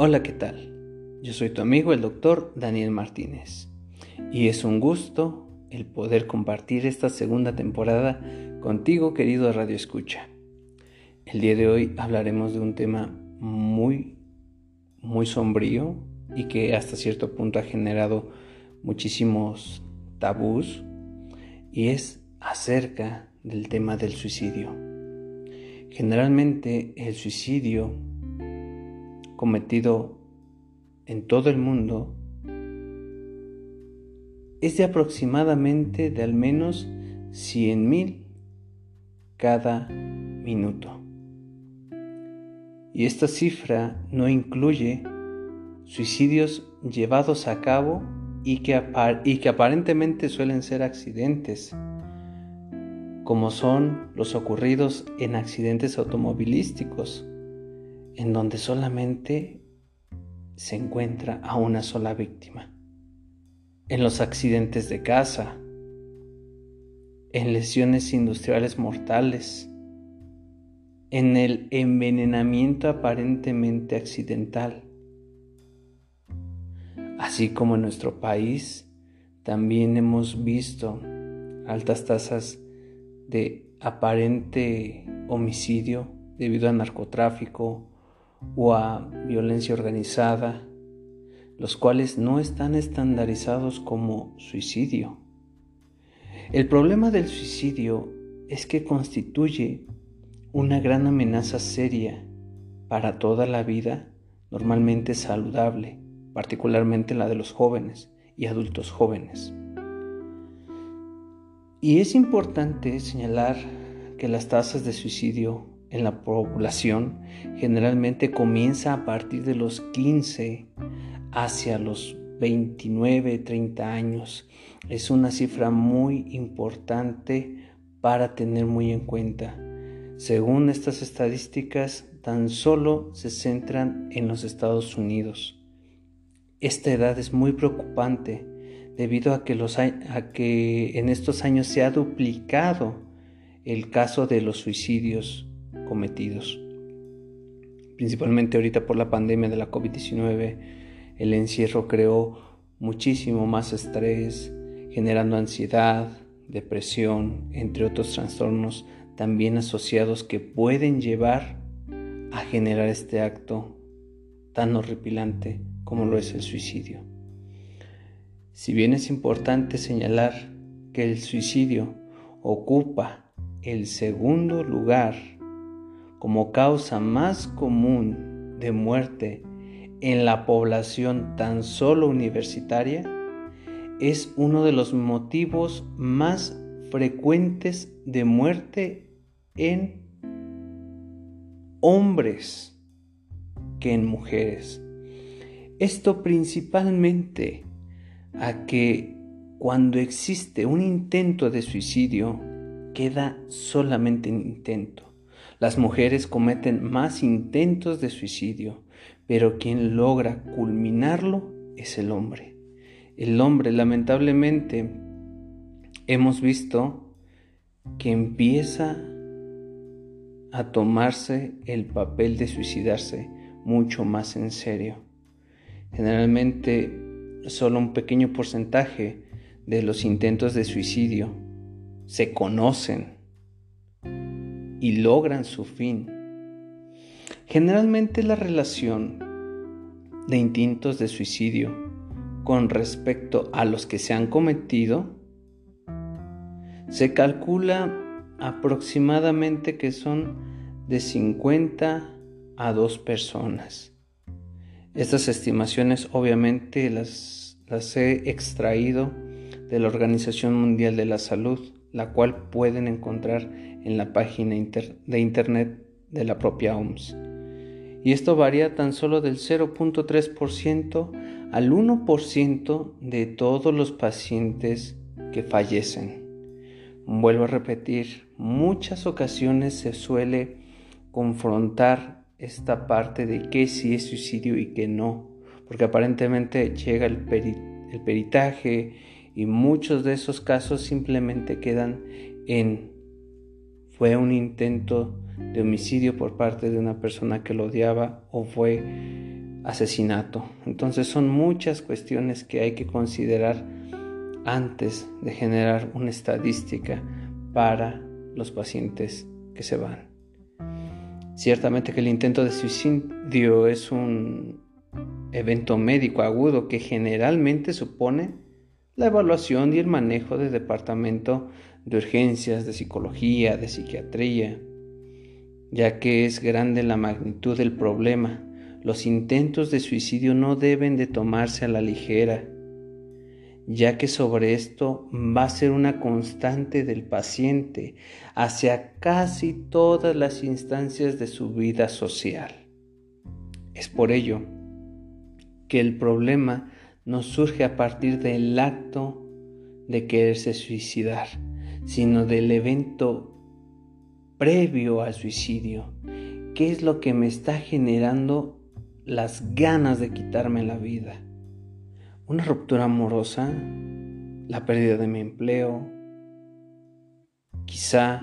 Hola, ¿qué tal? Yo soy tu amigo el doctor Daniel Martínez y es un gusto el poder compartir esta segunda temporada contigo, querido Radio Escucha. El día de hoy hablaremos de un tema muy, muy sombrío y que hasta cierto punto ha generado muchísimos tabús y es acerca del tema del suicidio. Generalmente el suicidio cometido en todo el mundo es de aproximadamente de al menos 100.000 cada minuto. Y esta cifra no incluye suicidios llevados a cabo y que, y que aparentemente suelen ser accidentes, como son los ocurridos en accidentes automovilísticos, en donde solamente se encuentra a una sola víctima, en los accidentes de casa, en lesiones industriales mortales, en el envenenamiento aparentemente accidental, Así como en nuestro país, también hemos visto altas tasas de aparente homicidio debido a narcotráfico o a violencia organizada, los cuales no están estandarizados como suicidio. El problema del suicidio es que constituye una gran amenaza seria para toda la vida normalmente saludable particularmente la de los jóvenes y adultos jóvenes. Y es importante señalar que las tasas de suicidio en la población generalmente comienza a partir de los 15 hacia los 29, 30 años. Es una cifra muy importante para tener muy en cuenta. Según estas estadísticas, tan solo se centran en los Estados Unidos. Esta edad es muy preocupante debido a que, los, a que en estos años se ha duplicado el caso de los suicidios cometidos. Principalmente ahorita por la pandemia de la COVID-19, el encierro creó muchísimo más estrés, generando ansiedad, depresión, entre otros trastornos también asociados que pueden llevar a generar este acto tan horripilante como lo es el suicidio. Si bien es importante señalar que el suicidio ocupa el segundo lugar como causa más común de muerte en la población tan solo universitaria, es uno de los motivos más frecuentes de muerte en hombres que en mujeres. Esto principalmente a que cuando existe un intento de suicidio, queda solamente en intento. Las mujeres cometen más intentos de suicidio, pero quien logra culminarlo es el hombre. El hombre, lamentablemente, hemos visto que empieza a tomarse el papel de suicidarse mucho más en serio. Generalmente solo un pequeño porcentaje de los intentos de suicidio se conocen y logran su fin. Generalmente la relación de intentos de suicidio con respecto a los que se han cometido se calcula aproximadamente que son de 50 a 2 personas. Estas estimaciones obviamente las, las he extraído de la Organización Mundial de la Salud, la cual pueden encontrar en la página de internet de la propia OMS. Y esto varía tan solo del 0.3% al 1% de todos los pacientes que fallecen. Vuelvo a repetir, muchas ocasiones se suele confrontar esta parte de qué sí es suicidio y qué no, porque aparentemente llega el, el peritaje y muchos de esos casos simplemente quedan en fue un intento de homicidio por parte de una persona que lo odiaba o fue asesinato. Entonces son muchas cuestiones que hay que considerar antes de generar una estadística para los pacientes que se van. Ciertamente que el intento de suicidio es un evento médico agudo que generalmente supone la evaluación y el manejo de departamento de urgencias, de psicología, de psiquiatría, ya que es grande la magnitud del problema. Los intentos de suicidio no deben de tomarse a la ligera, ya que sobre esto va a ser una constante del paciente hacia casi todas las instancias de su vida social. Es por ello que el problema no surge a partir del acto de quererse suicidar, sino del evento previo al suicidio. ¿Qué es lo que me está generando las ganas de quitarme la vida? Una ruptura amorosa, la pérdida de mi empleo, quizá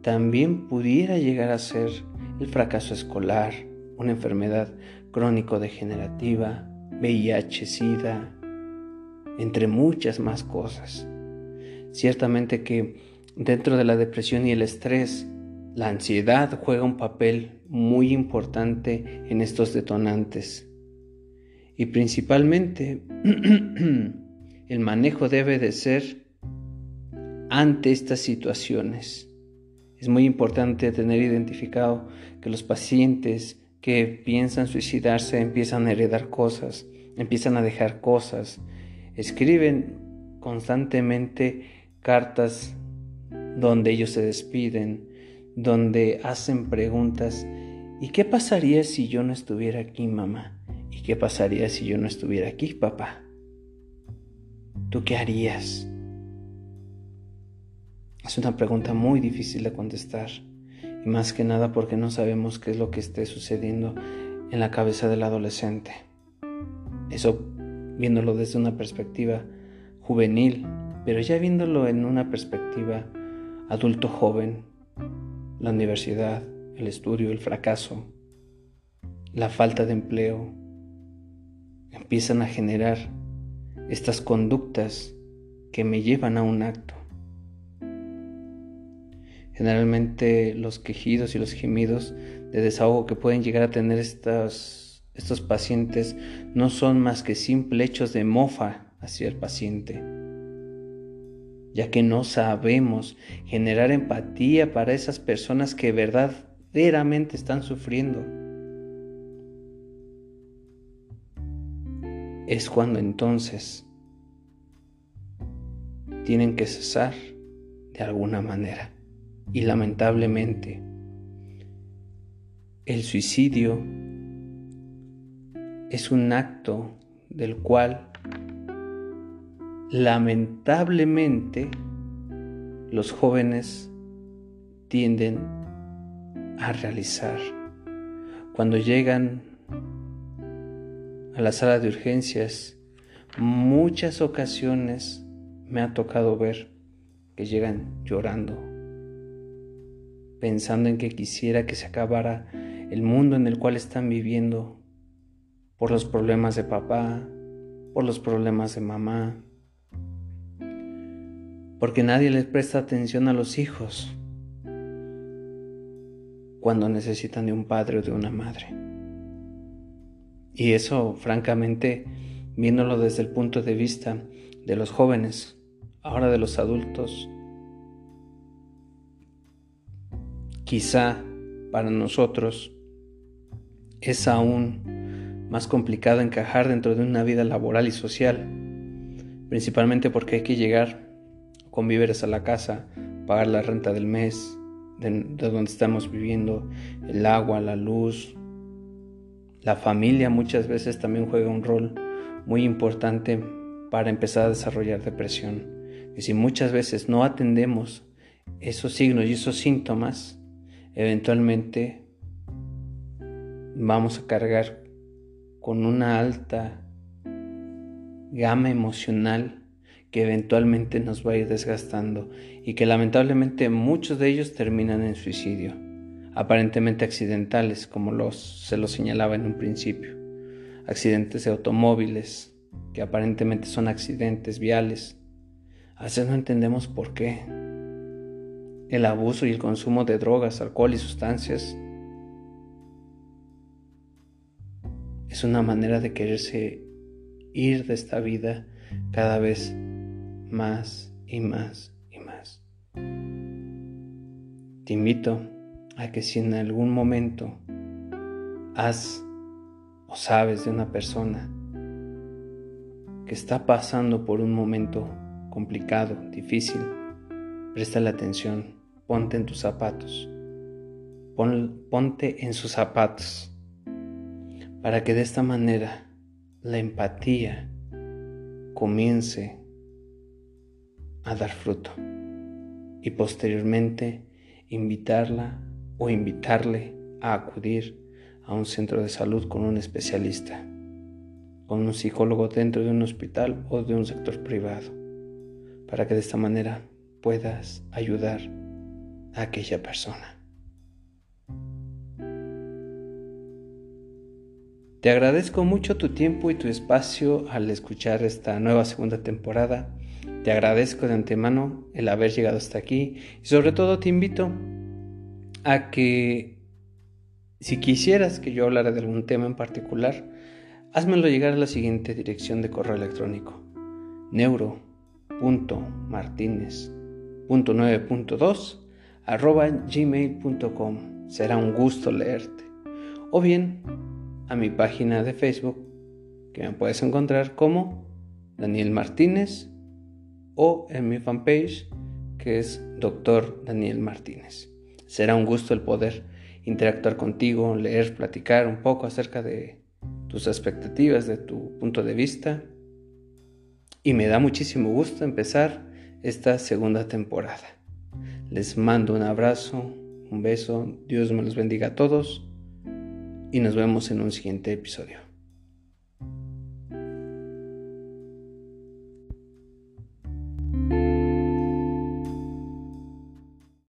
también pudiera llegar a ser el fracaso escolar, una enfermedad crónico-degenerativa, VIH, SIDA, entre muchas más cosas. Ciertamente que dentro de la depresión y el estrés, la ansiedad juega un papel muy importante en estos detonantes. Y principalmente el manejo debe de ser ante estas situaciones. Es muy importante tener identificado que los pacientes que piensan suicidarse empiezan a heredar cosas, empiezan a dejar cosas, escriben constantemente cartas donde ellos se despiden, donde hacen preguntas. ¿Y qué pasaría si yo no estuviera aquí, mamá? ¿Y qué pasaría si yo no estuviera aquí, papá? ¿Tú qué harías? Es una pregunta muy difícil de contestar y más que nada porque no sabemos qué es lo que esté sucediendo en la cabeza del adolescente. Eso viéndolo desde una perspectiva juvenil, pero ya viéndolo en una perspectiva adulto joven, la universidad, el estudio, el fracaso, la falta de empleo, empiezan a generar estas conductas que me llevan a un acto. Generalmente los quejidos y los gemidos de desahogo que pueden llegar a tener estos, pacientes no son más que simples hechos de mofa hacia el paciente, ya que no sabemos generar empatía para esas personas que verdaderamente están sufriendo. Es cuando entonces tienen que cesar de alguna manera. Y lamentablemente, el suicidio es un acto del cual lamentablemente los jóvenes tienden a realizar. Cuando llegan a la sala de urgencias, muchas ocasiones me ha tocado ver que llegan llorando pensando en que quisiera que se acabara el mundo en el cual están viviendo por los problemas de papá, por los problemas de mamá, porque nadie les presta atención a los hijos cuando necesitan de un padre o de una madre. Y eso, francamente, viéndolo desde el punto de vista de los jóvenes, ahora de los adultos, quizá para nosotros es aún más complicado encajar dentro de una vida laboral y social, principalmente porque hay que llegar con víveres a la casa, pagar la renta del mes, de, donde estamos viviendo, el agua, la luz. La familia muchas veces también juega un rol muy importante para empezar a desarrollar depresión. Y si muchas veces no atendemos esos signos y esos síntomas, eventualmente vamos a cargar con una alta gama emocional que eventualmente nos va a ir desgastando y que lamentablemente muchos de ellos terminan en suicidio, aparentemente accidentales como los, se lo señalaba en un principio. accidentes de automóviles, que aparentemente son accidentes viales. A veces no entendemos por qué. El abuso y el consumo de drogas, alcohol y sustancias es una manera de quererse ir de esta vida cada vez más y más y más. Te invito a que si en algún momento has o sabes de una persona que está pasando por un momento complicado, difícil, presta la atención, ponte en tus zapatos, ponte en sus zapatos, para que de esta manera la empatía comience a dar fruto y posteriormente invitarla o invitarle a acudir a un centro de salud con un especialista, con un psicólogo dentro de un hospital o de un sector privado, para que de esta manera puedas ayudar a aquella persona. Te agradezco mucho tu tiempo y tu espacio al escuchar esta nueva segunda temporada. Te agradezco de antemano el haber llegado hasta aquí y sobre todo te invito a que si quisieras que yo hablara de algún tema en particular, házmelo llegar a la siguiente dirección de correo electrónico neuro.martinez.9.2 arroba gmail.com será un gusto leerte o bien a mi página de Facebook, que me puedes encontrar como Daniel Martínez, o en mi fanpage, que es Doctor Daniel Martínez. Será un gusto el poder interactuar contigo, leer, platicar un poco acerca de tus expectativas, de tu punto de vista. Y me da muchísimo gusto empezar esta segunda temporada. Les mando un abrazo, un beso, Dios me los bendiga a todos y nos vemos en un siguiente episodio.